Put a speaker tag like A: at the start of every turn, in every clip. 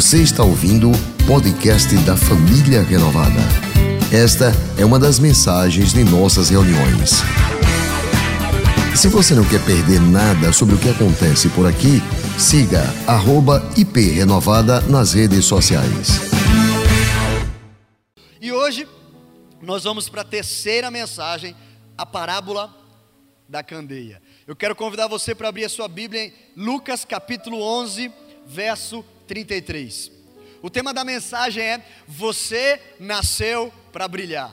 A: Você está ouvindo o podcast da Família Renovada. Esta é uma das mensagens de nossas reuniões. Se você não quer perder nada sobre o que acontece por aqui, siga @iprenovada nas redes sociais.
B: E hoje nós vamos para a terceira mensagem, a parábola da candeia. Eu quero convidar você para abrir a sua Bíblia em Lucas capítulo 11, verso 33. O tema da mensagem é: Você nasceu para brilhar.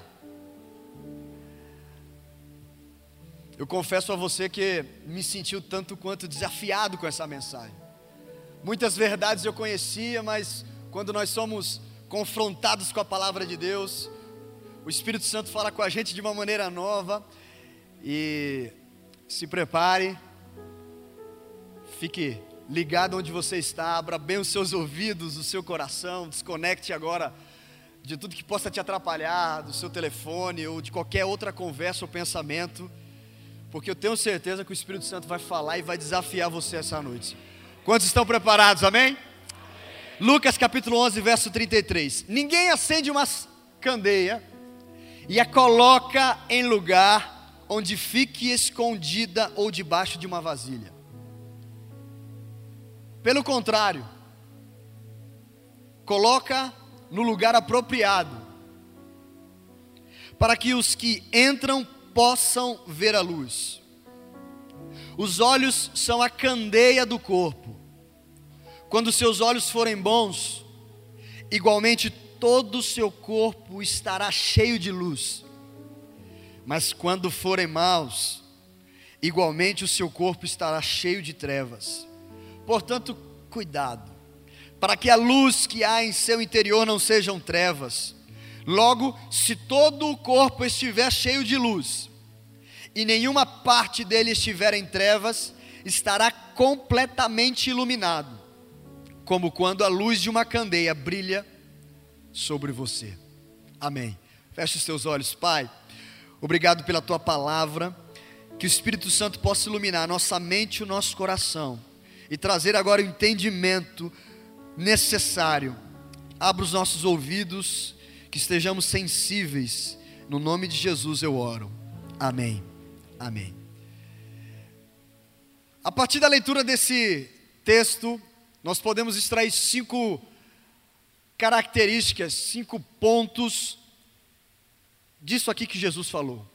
B: Eu confesso a você que me sentiu tanto quanto desafiado com essa mensagem. Muitas verdades eu conhecia, mas quando nós somos confrontados com a palavra de Deus, o Espírito Santo fala com a gente de uma maneira nova. E se prepare, fique ligado onde você está, abra bem os seus ouvidos, o seu coração, desconecte agora de tudo que possa te atrapalhar, do seu telefone ou de qualquer outra conversa ou pensamento porque eu tenho certeza que o Espírito Santo vai falar e vai desafiar você essa noite. Quantos estão preparados, amém? amém? Lucas capítulo 11, verso 33. Ninguém acende uma candeia e a coloca em lugar onde fique escondida ou debaixo de uma vasilha. Pelo contrário, coloca no lugar apropriado, para que os que entram possam ver a luz. Os olhos são a candeia do corpo. Quando seus olhos forem bons, igualmente todo o seu corpo estará cheio de luz. Mas quando forem maus, igualmente o seu corpo estará cheio de trevas. Portanto, cuidado, para que a luz que há em seu interior não sejam trevas. Logo, se todo o corpo estiver cheio de luz, e nenhuma parte dele estiver em trevas, estará completamente iluminado, como quando a luz de uma candeia brilha sobre você. Amém. Feche os teus olhos, Pai. Obrigado pela tua palavra. Que o Espírito Santo possa iluminar nossa mente e o nosso coração e trazer agora o entendimento necessário. Abra os nossos ouvidos que estejamos sensíveis. No nome de Jesus eu oro. Amém. Amém. A partir da leitura desse texto, nós podemos extrair cinco características, cinco pontos disso aqui que Jesus falou.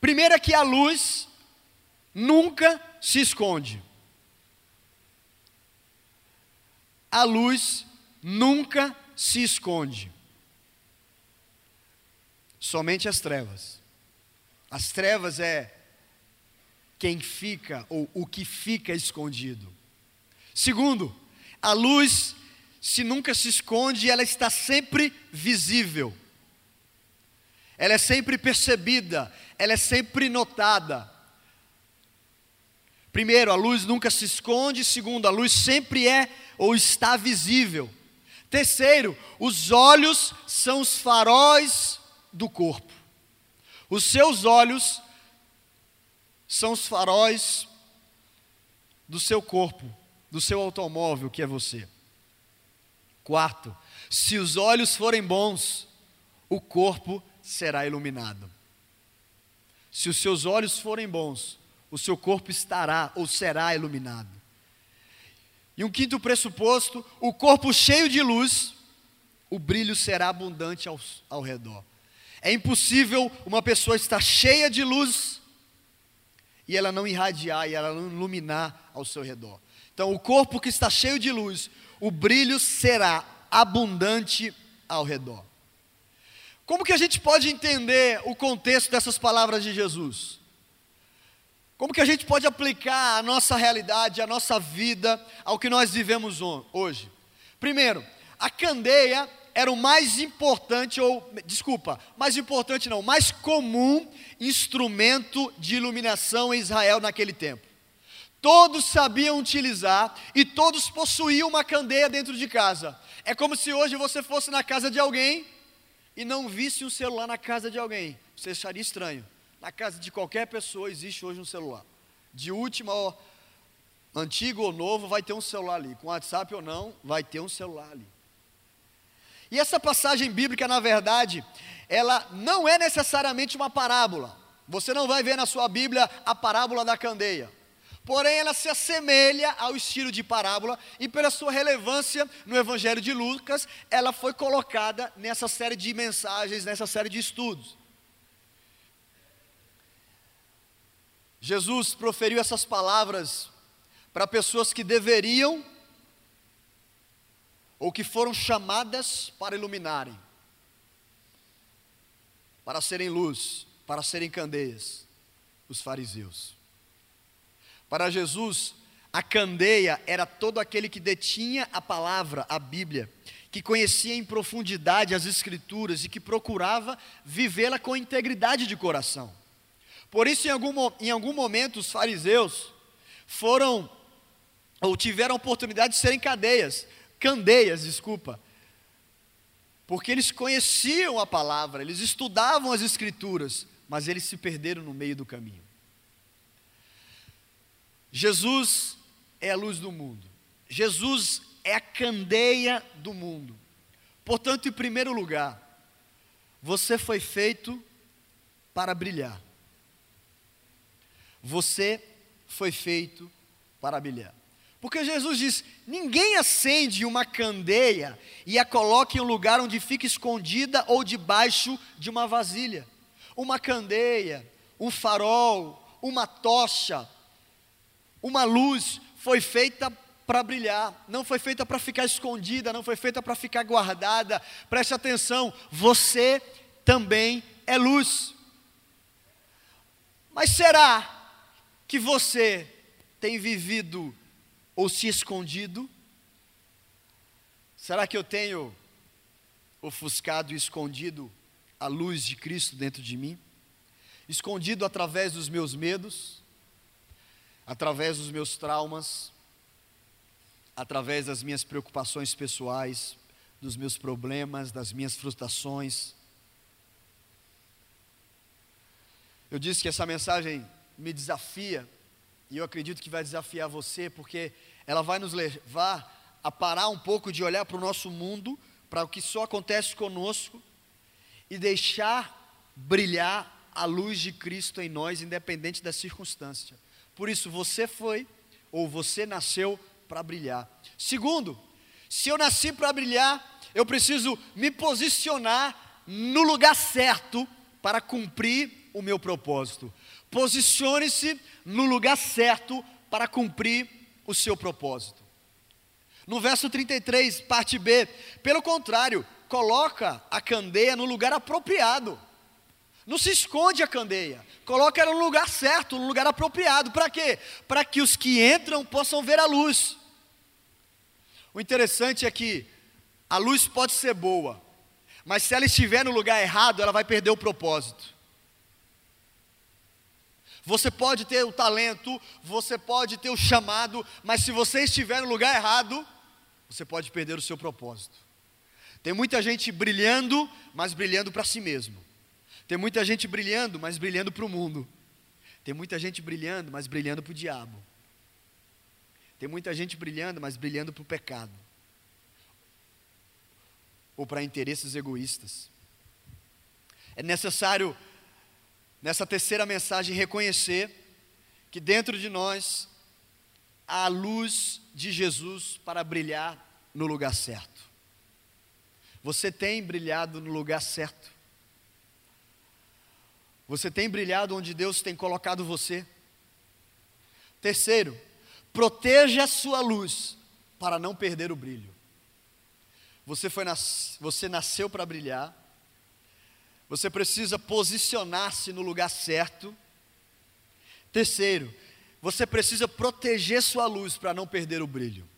B: Primeiro é que a luz nunca se esconde. A luz nunca se esconde somente as trevas. As trevas é quem fica ou o que fica escondido. Segundo, a luz, se nunca se esconde, ela está sempre visível. Ela é sempre percebida, ela é sempre notada. Primeiro, a luz nunca se esconde. Segundo, a luz sempre é ou está visível. Terceiro, os olhos são os faróis do corpo. Os seus olhos são os faróis do seu corpo, do seu automóvel, que é você. Quarto, se os olhos forem bons, o corpo será iluminado. Se os seus olhos forem bons, o seu corpo estará ou será iluminado. E um quinto pressuposto: o corpo cheio de luz, o brilho será abundante ao, ao redor. É impossível uma pessoa estar cheia de luz e ela não irradiar e ela não iluminar ao seu redor. Então, o corpo que está cheio de luz, o brilho será abundante ao redor. Como que a gente pode entender o contexto dessas palavras de Jesus? Como que a gente pode aplicar a nossa realidade, a nossa vida, ao que nós vivemos hoje? Primeiro, a candeia era o mais importante, ou, desculpa, mais importante não, mais comum instrumento de iluminação em Israel naquele tempo. Todos sabiam utilizar e todos possuíam uma candeia dentro de casa. É como se hoje você fosse na casa de alguém e não visse um celular na casa de alguém. Você acharia estranho. Na casa de qualquer pessoa existe hoje um celular. De última antigo ou novo, vai ter um celular ali. Com WhatsApp ou não, vai ter um celular ali. E essa passagem bíblica, na verdade, ela não é necessariamente uma parábola. Você não vai ver na sua Bíblia a parábola da candeia. Porém, ela se assemelha ao estilo de parábola e, pela sua relevância no Evangelho de Lucas, ela foi colocada nessa série de mensagens, nessa série de estudos. Jesus proferiu essas palavras para pessoas que deveriam ou que foram chamadas para iluminarem, para serem luz, para serem candeias, os fariseus. Para Jesus, a candeia era todo aquele que detinha a palavra, a Bíblia, que conhecia em profundidade as Escrituras e que procurava vivê-la com integridade de coração. Por isso, em algum, em algum momento, os fariseus foram ou tiveram a oportunidade de serem cadeias, candeias, desculpa, porque eles conheciam a palavra, eles estudavam as escrituras, mas eles se perderam no meio do caminho. Jesus é a luz do mundo, Jesus é a candeia do mundo. Portanto, em primeiro lugar, você foi feito para brilhar. Você foi feito para brilhar. Porque Jesus diz: ninguém acende uma candeia e a coloca em um lugar onde fica escondida ou debaixo de uma vasilha. Uma candeia, um farol, uma tocha, uma luz foi feita para brilhar, não foi feita para ficar escondida, não foi feita para ficar guardada. Preste atenção, você também é luz. Mas será que você tem vivido ou se escondido? Será que eu tenho ofuscado e escondido a luz de Cristo dentro de mim? Escondido através dos meus medos, através dos meus traumas, através das minhas preocupações pessoais, dos meus problemas, das minhas frustrações. Eu disse que essa mensagem me desafia e eu acredito que vai desafiar você, porque ela vai nos levar a parar um pouco de olhar para o nosso mundo, para o que só acontece conosco, e deixar brilhar a luz de Cristo em nós, independente da circunstância. Por isso, você foi, ou você nasceu para brilhar. Segundo, se eu nasci para brilhar, eu preciso me posicionar no lugar certo para cumprir o meu propósito. Posicione-se no lugar certo para cumprir o seu propósito. No verso 33, parte B, pelo contrário, coloca a candeia no lugar apropriado. Não se esconde a candeia, coloca ela no lugar certo, no lugar apropriado. Para quê? Para que os que entram possam ver a luz. O interessante é que a luz pode ser boa, mas se ela estiver no lugar errado, ela vai perder o propósito. Você pode ter o talento, você pode ter o chamado, mas se você estiver no lugar errado, você pode perder o seu propósito. Tem muita gente brilhando, mas brilhando para si mesmo. Tem muita gente brilhando, mas brilhando para o mundo. Tem muita gente brilhando, mas brilhando para o diabo. Tem muita gente brilhando, mas brilhando para o pecado. Ou para interesses egoístas. É necessário nessa terceira mensagem, reconhecer que dentro de nós há a luz de Jesus para brilhar no lugar certo. Você tem brilhado no lugar certo. Você tem brilhado onde Deus tem colocado você. Terceiro, proteja a sua luz para não perder o brilho. Você, foi nas, você nasceu para brilhar, você precisa posicionar-se no lugar certo. Terceiro, você precisa proteger sua luz para não perder o brilho.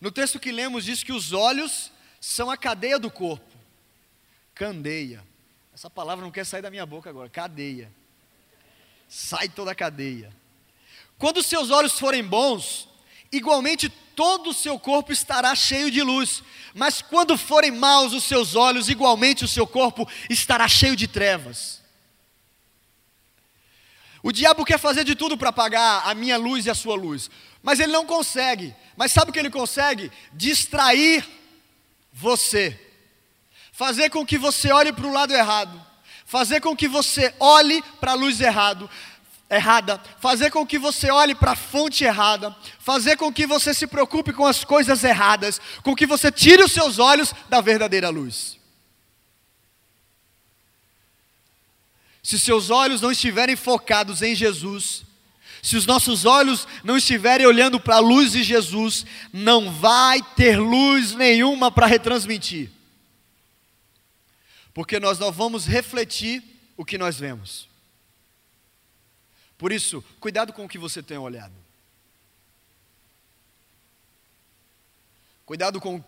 B: No texto que lemos, diz que os olhos são a cadeia do corpo. Candeia. Essa palavra não quer sair da minha boca agora. Cadeia. Sai toda a cadeia. Quando seus olhos forem bons, igualmente todo o seu corpo estará cheio de luz. Mas quando forem maus os seus olhos, igualmente o seu corpo estará cheio de trevas. O diabo quer fazer de tudo para apagar a minha luz e a sua luz, mas ele não consegue. Mas sabe o que ele consegue? Distrair você, fazer com que você olhe para o lado errado, fazer com que você olhe para a luz errado, errada, fazer com que você olhe para a fonte errada, fazer com que você se preocupe com as coisas erradas, com que você tire os seus olhos da verdadeira luz. Se seus olhos não estiverem focados em Jesus, se os nossos olhos não estiverem olhando para a luz de Jesus, não vai ter luz nenhuma para retransmitir. Porque nós não vamos refletir o que nós vemos. Por isso, cuidado com o que você tem olhado. Cuidado com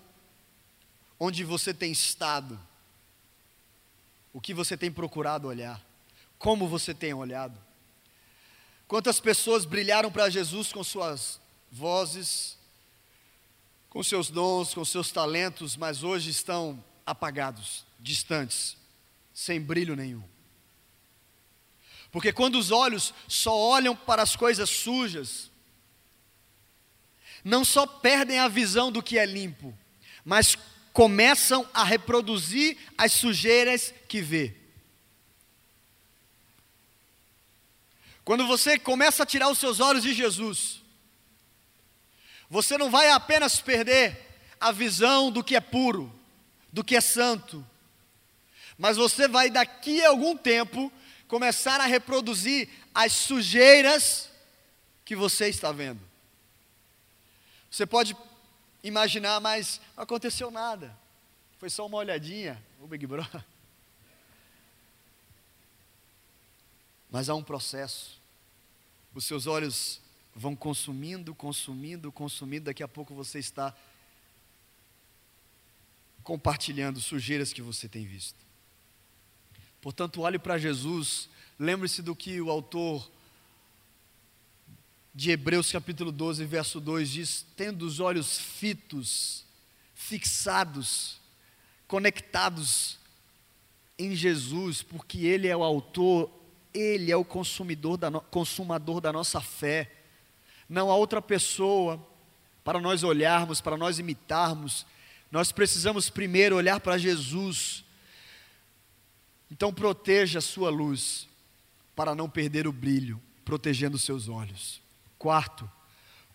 B: onde você tem estado. O que você tem procurado olhar. Como você tem olhado? Quantas pessoas brilharam para Jesus com suas vozes, com seus dons, com seus talentos, mas hoje estão apagados, distantes, sem brilho nenhum. Porque quando os olhos só olham para as coisas sujas, não só perdem a visão do que é limpo, mas começam a reproduzir as sujeiras que vê. Quando você começa a tirar os seus olhos de Jesus, você não vai apenas perder a visão do que é puro, do que é santo, mas você vai daqui a algum tempo começar a reproduzir as sujeiras que você está vendo. Você pode imaginar, mas não aconteceu nada. Foi só uma olhadinha, o Big Brother. Mas há um processo. Os seus olhos vão consumindo, consumindo, consumindo. Daqui a pouco você está compartilhando sujeiras que você tem visto. Portanto, olhe para Jesus. Lembre-se do que o autor de Hebreus capítulo 12, verso 2 diz: tendo os olhos fitos, fixados, conectados em Jesus, porque Ele é o autor ele é o consumidor da no, consumador da nossa fé. Não há outra pessoa para nós olharmos, para nós imitarmos. Nós precisamos primeiro olhar para Jesus. Então proteja a sua luz para não perder o brilho, protegendo seus olhos. Quarto,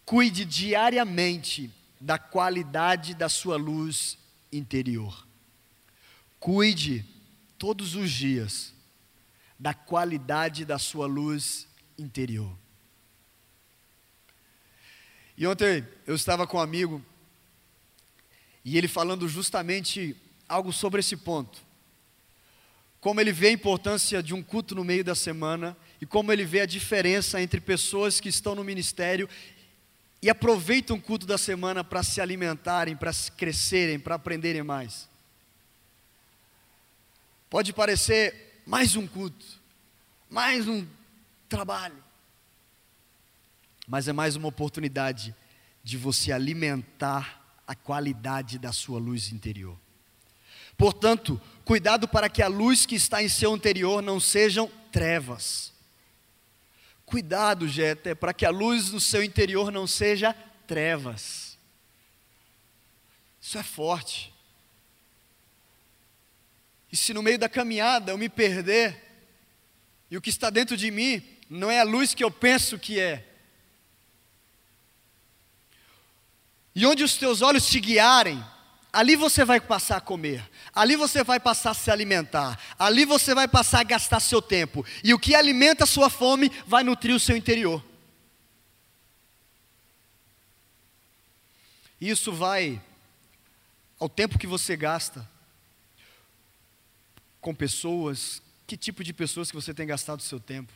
B: cuide diariamente da qualidade da sua luz interior. Cuide todos os dias da qualidade da sua luz interior. E ontem eu estava com um amigo e ele falando justamente algo sobre esse ponto. Como ele vê a importância de um culto no meio da semana e como ele vê a diferença entre pessoas que estão no ministério e aproveitam o culto da semana para se alimentarem, para crescerem, para aprenderem mais. Pode parecer mais um culto, mais um trabalho. Mas é mais uma oportunidade de você alimentar a qualidade da sua luz interior. Portanto, cuidado para que a luz que está em seu interior não sejam trevas. Cuidado, Jeta, para que a luz no seu interior não seja trevas. Isso é forte. E se no meio da caminhada eu me perder, e o que está dentro de mim não é a luz que eu penso que é, e onde os teus olhos te guiarem, ali você vai passar a comer, ali você vai passar a se alimentar, ali você vai passar a gastar seu tempo, e o que alimenta a sua fome vai nutrir o seu interior. Isso vai ao tempo que você gasta, com pessoas, que tipo de pessoas que você tem gastado o seu tempo?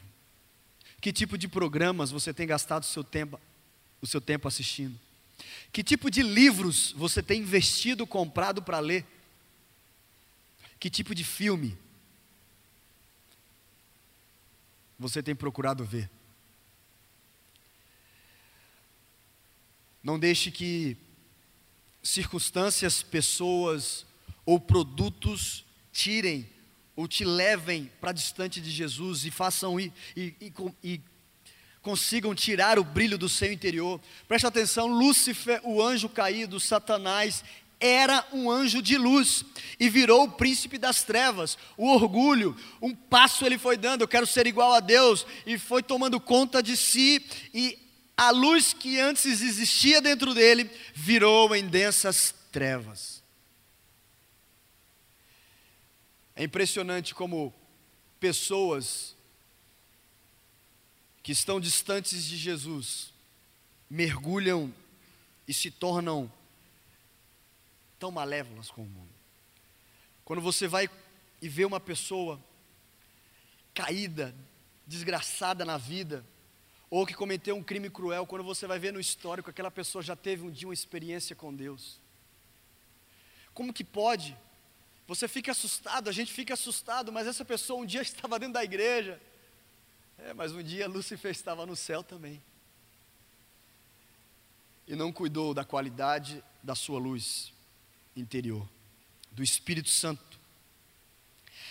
B: Que tipo de programas você tem gastado o seu tempo, o seu tempo assistindo? Que tipo de livros você tem investido, comprado para ler? Que tipo de filme você tem procurado ver? Não deixe que circunstâncias, pessoas ou produtos tirem ou te levem para distante de Jesus e façam e, e, e, e consigam tirar o brilho do seu interior. Preste atenção: Lúcifer, o anjo caído, Satanás, era um anjo de luz e virou o príncipe das trevas. O orgulho, um passo ele foi dando, eu quero ser igual a Deus, e foi tomando conta de si, e a luz que antes existia dentro dele virou em densas trevas. É impressionante como pessoas que estão distantes de Jesus mergulham e se tornam tão malévolas com o mundo. Quando você vai e vê uma pessoa caída, desgraçada na vida, ou que cometeu um crime cruel, quando você vai ver no histórico, aquela pessoa já teve um dia uma experiência com Deus. Como que pode? Você fica assustado, a gente fica assustado, mas essa pessoa um dia estava dentro da igreja. É, mas um dia Lúcifer estava no céu também. E não cuidou da qualidade da sua luz interior, do Espírito Santo.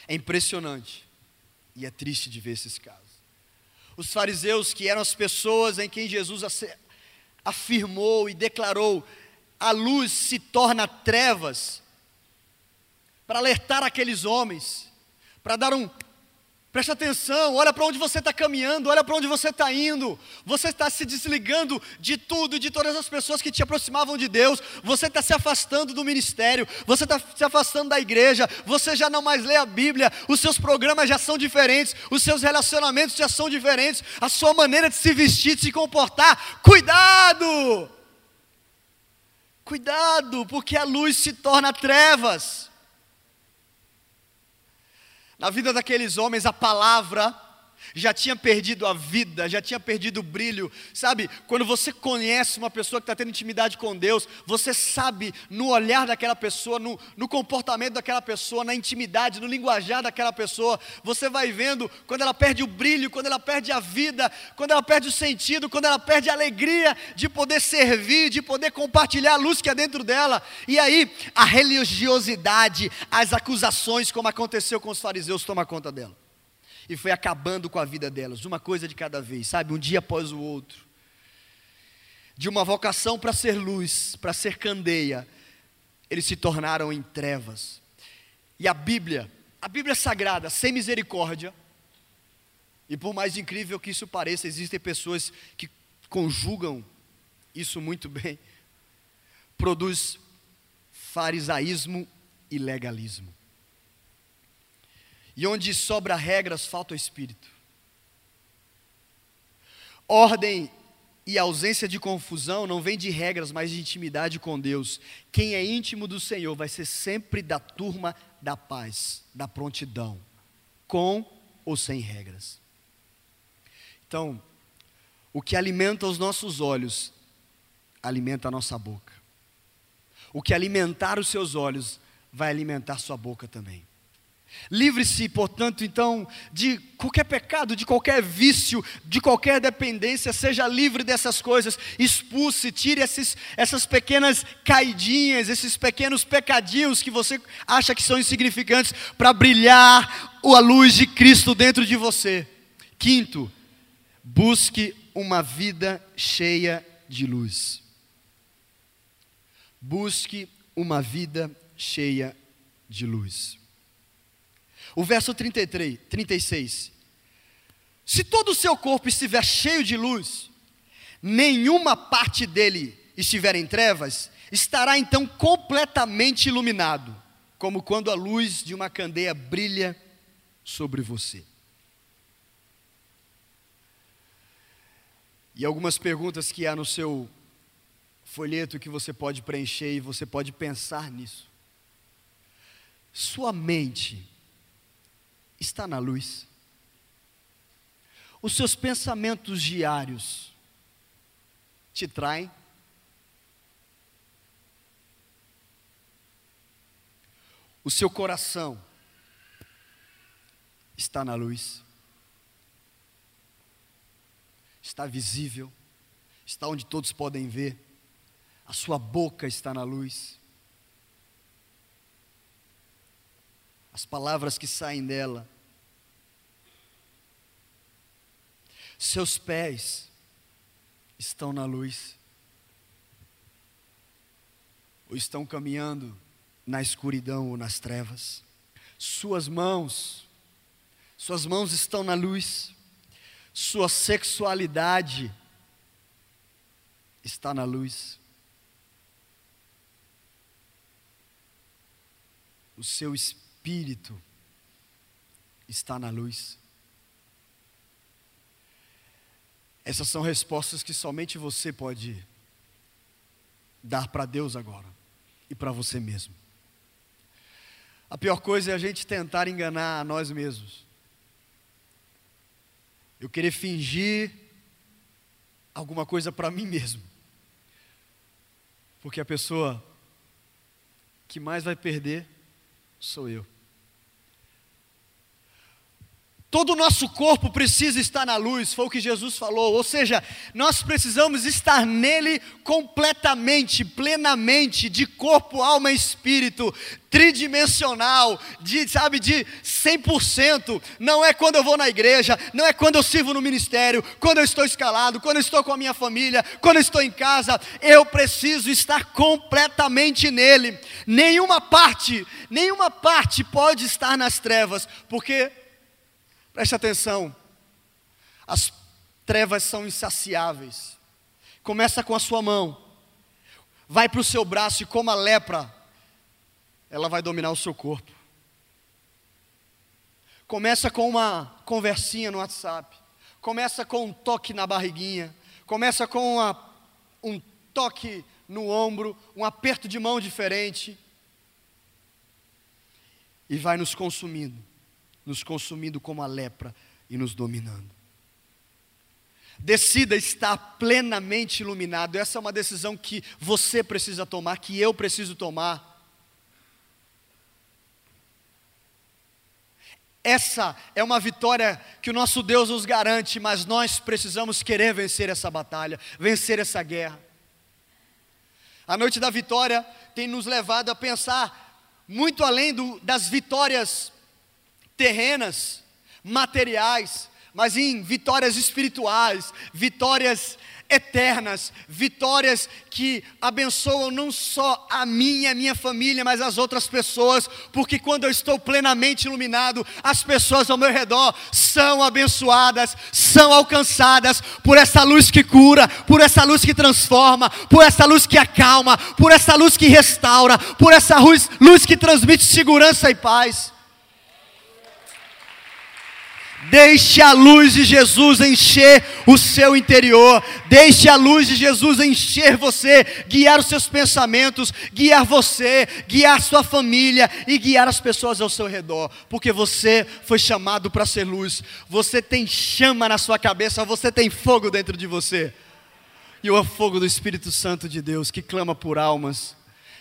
B: É impressionante e é triste de ver esses casos. Os fariseus, que eram as pessoas em quem Jesus afirmou e declarou: a luz se torna trevas, para alertar aqueles homens, para dar um Preste atenção, olha para onde você está caminhando, olha para onde você está indo. Você está se desligando de tudo e de todas as pessoas que te aproximavam de Deus. Você está se afastando do ministério, você está se afastando da igreja. Você já não mais lê a Bíblia, os seus programas já são diferentes, os seus relacionamentos já são diferentes, a sua maneira de se vestir, de se comportar. Cuidado! Cuidado, porque a luz se torna trevas. Na vida daqueles homens, a palavra já tinha perdido a vida, já tinha perdido o brilho. Sabe, quando você conhece uma pessoa que está tendo intimidade com Deus, você sabe no olhar daquela pessoa, no, no, comportamento daquela pessoa, na intimidade, no linguajar daquela pessoa, você vai vendo quando ela perde o brilho, quando ela perde a vida, quando ela perde o sentido, quando ela perde a alegria de poder servir, de poder compartilhar a luz que é dentro dela. E aí, a religiosidade, as acusações, como aconteceu com os fariseus, toma conta dela e foi acabando com a vida delas, uma coisa de cada vez, sabe, um dia após o outro. De uma vocação para ser luz, para ser candeia, eles se tornaram em trevas. E a Bíblia, a Bíblia Sagrada, sem misericórdia, e por mais incrível que isso pareça, existem pessoas que conjugam isso muito bem, produz farisaísmo e legalismo. E onde sobra regras, falta o espírito. Ordem e ausência de confusão não vem de regras, mas de intimidade com Deus. Quem é íntimo do Senhor vai ser sempre da turma da paz, da prontidão, com ou sem regras. Então, o que alimenta os nossos olhos, alimenta a nossa boca. O que alimentar os seus olhos, vai alimentar sua boca também. Livre-se, portanto, então, de qualquer pecado, de qualquer vício, de qualquer dependência, seja livre dessas coisas, expulse, tire esses, essas pequenas caidinhas, esses pequenos pecadinhos que você acha que são insignificantes, para brilhar a luz de Cristo dentro de você. Quinto, busque uma vida cheia de luz. Busque uma vida cheia de luz. O verso 33, 36. Se todo o seu corpo estiver cheio de luz, nenhuma parte dele estiver em trevas, estará então completamente iluminado, como quando a luz de uma candeia brilha sobre você. E algumas perguntas que há no seu folheto que você pode preencher e você pode pensar nisso. Sua mente está na luz. Os seus pensamentos diários te traem? O seu coração está na luz? Está visível? Está onde todos podem ver? A sua boca está na luz? As palavras que saem dela. Seus pés estão na luz, ou estão caminhando na escuridão ou nas trevas. Suas mãos, suas mãos estão na luz, sua sexualidade está na luz. O seu espírito está na luz. Essas são respostas que somente você pode dar para Deus agora e para você mesmo. A pior coisa é a gente tentar enganar a nós mesmos. Eu querer fingir alguma coisa para mim mesmo. Porque a pessoa que mais vai perder sou eu. Todo o nosso corpo precisa estar na luz, foi o que Jesus falou. Ou seja, nós precisamos estar nele completamente, plenamente, de corpo, alma e espírito, tridimensional, de, sabe, de 100%. Não é quando eu vou na igreja, não é quando eu sirvo no ministério, quando eu estou escalado, quando eu estou com a minha família, quando eu estou em casa. Eu preciso estar completamente nele. Nenhuma parte, nenhuma parte pode estar nas trevas, porque Preste atenção. As trevas são insaciáveis. Começa com a sua mão. Vai para o seu braço e como a lepra, ela vai dominar o seu corpo. Começa com uma conversinha no WhatsApp. Começa com um toque na barriguinha. Começa com uma, um toque no ombro, um aperto de mão diferente. E vai nos consumindo nos consumindo como a lepra e nos dominando. Decida estar plenamente iluminado. Essa é uma decisão que você precisa tomar, que eu preciso tomar. Essa é uma vitória que o nosso Deus nos garante, mas nós precisamos querer vencer essa batalha, vencer essa guerra. A noite da vitória tem nos levado a pensar muito além do, das vitórias terrenas, materiais, mas em vitórias espirituais, vitórias eternas, vitórias que abençoam não só a mim e a minha família, mas as outras pessoas, porque quando eu estou plenamente iluminado, as pessoas ao meu redor são abençoadas, são alcançadas por essa luz que cura, por essa luz que transforma, por essa luz que acalma, por essa luz que restaura, por essa luz, luz que transmite segurança e paz. Deixe a luz de Jesus encher o seu interior. Deixe a luz de Jesus encher você, guiar os seus pensamentos, guiar você, guiar sua família e guiar as pessoas ao seu redor, porque você foi chamado para ser luz. Você tem chama na sua cabeça, você tem fogo dentro de você. E o fogo do Espírito Santo de Deus que clama por almas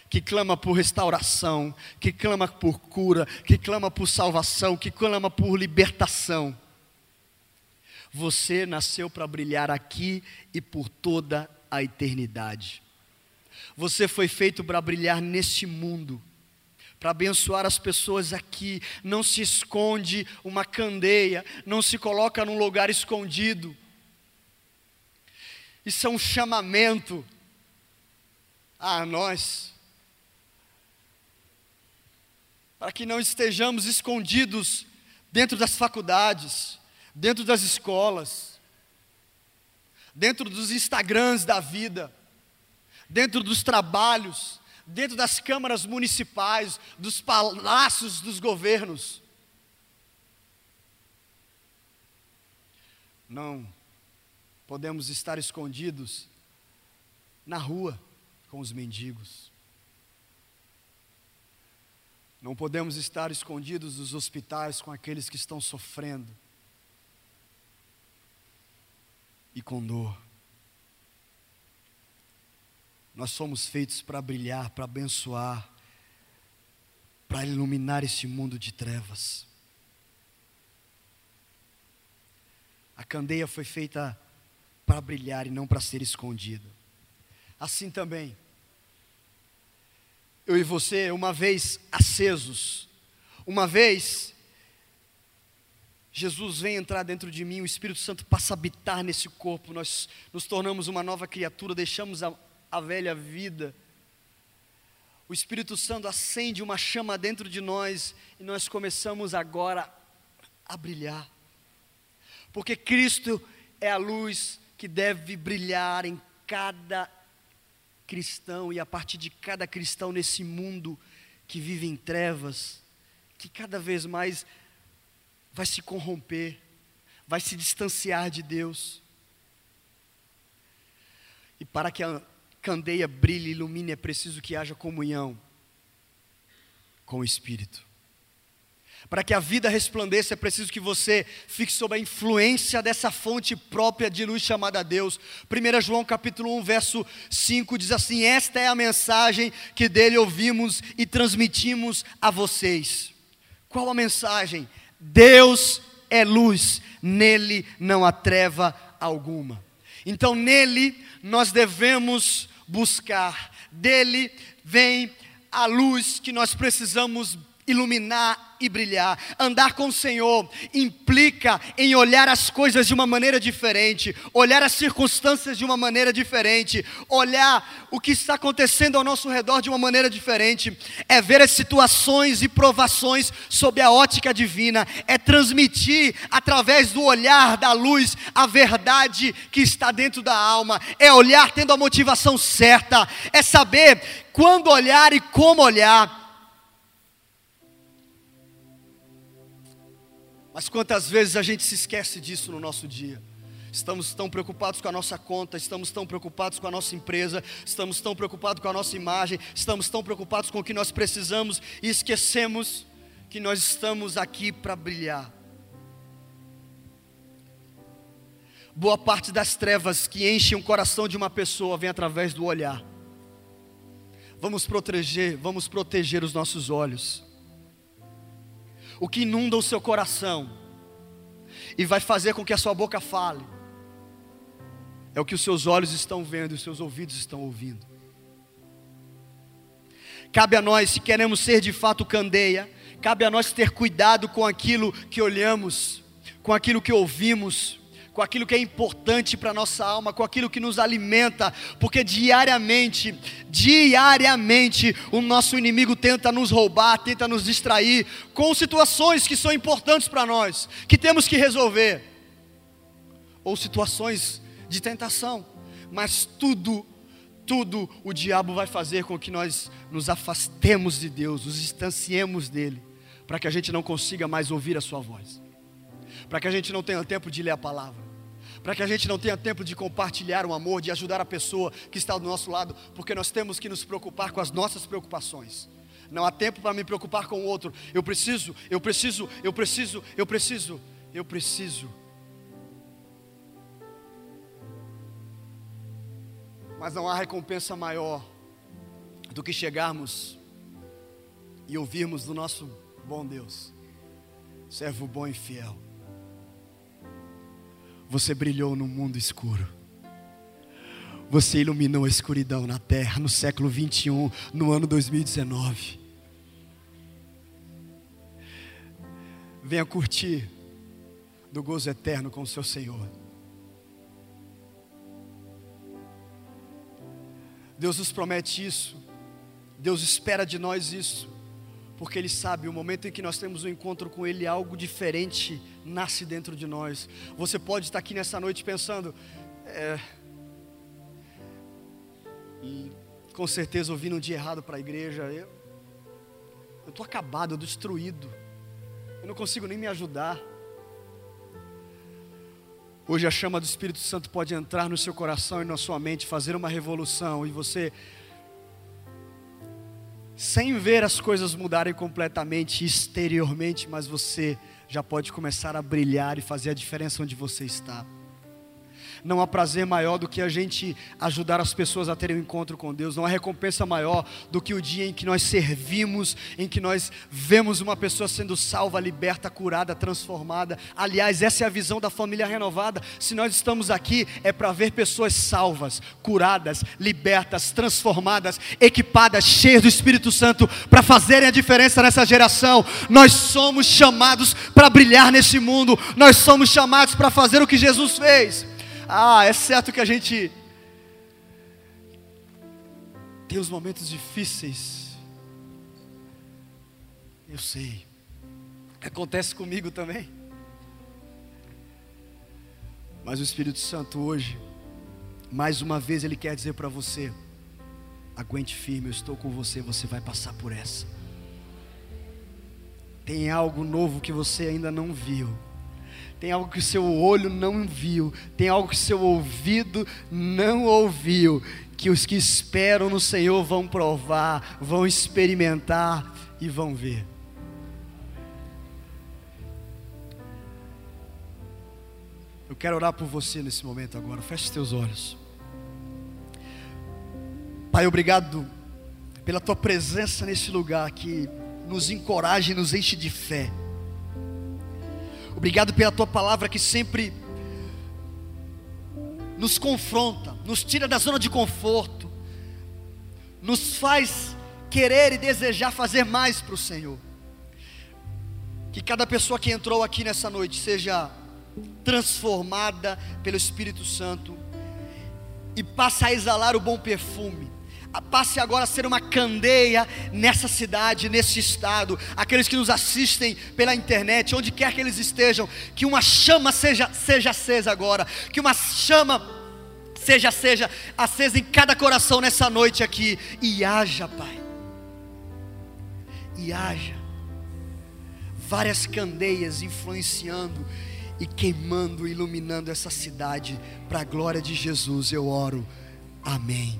B: que clama por restauração, que clama por cura, que clama por salvação, que clama por libertação. Você nasceu para brilhar aqui e por toda a eternidade. Você foi feito para brilhar neste mundo, para abençoar as pessoas aqui. Não se esconde uma candeia, não se coloca num lugar escondido. Isso é um chamamento a nós para que não estejamos escondidos dentro das faculdades, dentro das escolas, dentro dos Instagrams da vida, dentro dos trabalhos, dentro das câmaras municipais, dos palácios dos governos. Não podemos estar escondidos na rua com os mendigos. Não podemos estar escondidos nos hospitais com aqueles que estão sofrendo e com dor. Nós somos feitos para brilhar, para abençoar, para iluminar este mundo de trevas. A candeia foi feita para brilhar e não para ser escondida. Assim também, eu e você, uma vez acesos, Uma vez, Jesus vem entrar dentro de mim, o Espírito Santo passa a habitar nesse corpo, nós nos tornamos uma nova criatura, deixamos a, a velha vida. O Espírito Santo acende uma chama dentro de nós e nós começamos agora a brilhar. Porque Cristo é a luz que deve brilhar em cada cristão e a partir de cada cristão nesse mundo que vive em trevas, que cada vez mais vai se corromper, vai se distanciar de Deus. E para que a candeia brilhe e ilumine, é preciso que haja comunhão com o Espírito. Para que a vida resplandeça, é preciso que você fique sob a influência dessa fonte própria de luz chamada Deus. 1 João capítulo 1, verso 5 diz assim: Esta é a mensagem que dele ouvimos e transmitimos a vocês. Qual a mensagem? Deus é luz, nele não há treva alguma. Então, nele nós devemos buscar, dele vem a luz que nós precisamos iluminar e brilhar. Andar com o Senhor implica em olhar as coisas de uma maneira diferente, olhar as circunstâncias de uma maneira diferente, olhar o que está acontecendo ao nosso redor de uma maneira diferente, é ver as situações e provações sob a ótica divina, é transmitir através do olhar da luz a verdade que está dentro da alma, é olhar tendo a motivação certa, é saber quando olhar e como olhar Mas quantas vezes a gente se esquece disso no nosso dia? Estamos tão preocupados com a nossa conta, estamos tão preocupados com a nossa empresa, estamos tão preocupados com a nossa imagem, estamos tão preocupados com o que nós precisamos e esquecemos que nós estamos aqui para brilhar. Boa parte das trevas que enchem o coração de uma pessoa vem através do olhar. Vamos proteger, vamos proteger os nossos olhos o que inunda o seu coração e vai fazer com que a sua boca fale, é o que os seus olhos estão vendo e os seus ouvidos estão ouvindo. Cabe a nós, se queremos ser de fato candeia, cabe a nós ter cuidado com aquilo que olhamos, com aquilo que ouvimos, com aquilo que é importante para a nossa alma, com aquilo que nos alimenta, porque diariamente, diariamente, o nosso inimigo tenta nos roubar, tenta nos distrair com situações que são importantes para nós, que temos que resolver, ou situações de tentação, mas tudo tudo o diabo vai fazer com que nós nos afastemos de Deus, nos distanciemos dele, para que a gente não consiga mais ouvir a sua voz, para que a gente não tenha tempo de ler a palavra, para que a gente não tenha tempo de compartilhar o amor, de ajudar a pessoa que está do nosso lado, porque nós temos que nos preocupar com as nossas preocupações. Não há tempo para me preocupar com o outro. Eu preciso, eu preciso, eu preciso, eu preciso, eu preciso. Mas não há recompensa maior do que chegarmos e ouvirmos do nosso bom Deus, servo bom e fiel. Você brilhou no mundo escuro. Você iluminou a escuridão na terra no século 21, no ano 2019. Venha curtir do gozo eterno com o seu Senhor. Deus nos promete isso. Deus espera de nós isso porque Ele sabe o momento em que nós temos um encontro com Ele, algo diferente nasce dentro de nós. Você pode estar aqui nessa noite pensando, é, e com certeza ouvindo um dia errado para a igreja, eu estou acabado, destruído, eu não consigo nem me ajudar. Hoje a chama do Espírito Santo pode entrar no seu coração e na sua mente, fazer uma revolução, e você sem ver as coisas mudarem completamente exteriormente, mas você já pode começar a brilhar e fazer a diferença onde você está. Não há prazer maior do que a gente ajudar as pessoas a terem um encontro com Deus. Não há recompensa maior do que o dia em que nós servimos, em que nós vemos uma pessoa sendo salva, liberta, curada, transformada. Aliás, essa é a visão da família renovada. Se nós estamos aqui, é para ver pessoas salvas, curadas, libertas, transformadas, equipadas, cheias do Espírito Santo, para fazerem a diferença nessa geração. Nós somos chamados para brilhar nesse mundo, nós somos chamados para fazer o que Jesus fez. Ah, é certo que a gente tem os momentos difíceis. Eu sei. Acontece comigo também. Mas o Espírito Santo hoje, mais uma vez, Ele quer dizer para você: aguente firme, eu estou com você, você vai passar por essa. Tem algo novo que você ainda não viu tem algo que o seu olho não viu, tem algo que o seu ouvido não ouviu, que os que esperam no Senhor vão provar, vão experimentar e vão ver. Eu quero orar por você nesse momento agora. Feche os teus olhos. Pai, obrigado pela tua presença nesse lugar que nos encoraja e nos enche de fé. Obrigado pela tua palavra que sempre nos confronta, nos tira da zona de conforto, nos faz querer e desejar fazer mais para o Senhor. Que cada pessoa que entrou aqui nessa noite seja transformada pelo Espírito Santo e passe a exalar o bom perfume passe agora a ser uma candeia nessa cidade, nesse estado, aqueles que nos assistem pela internet, onde quer que eles estejam, que uma chama seja, seja acesa agora, que uma chama seja, seja acesa em cada coração nessa noite aqui, e haja, Pai, e haja, várias candeias influenciando e queimando, iluminando essa cidade, para a glória de Jesus, eu oro, amém.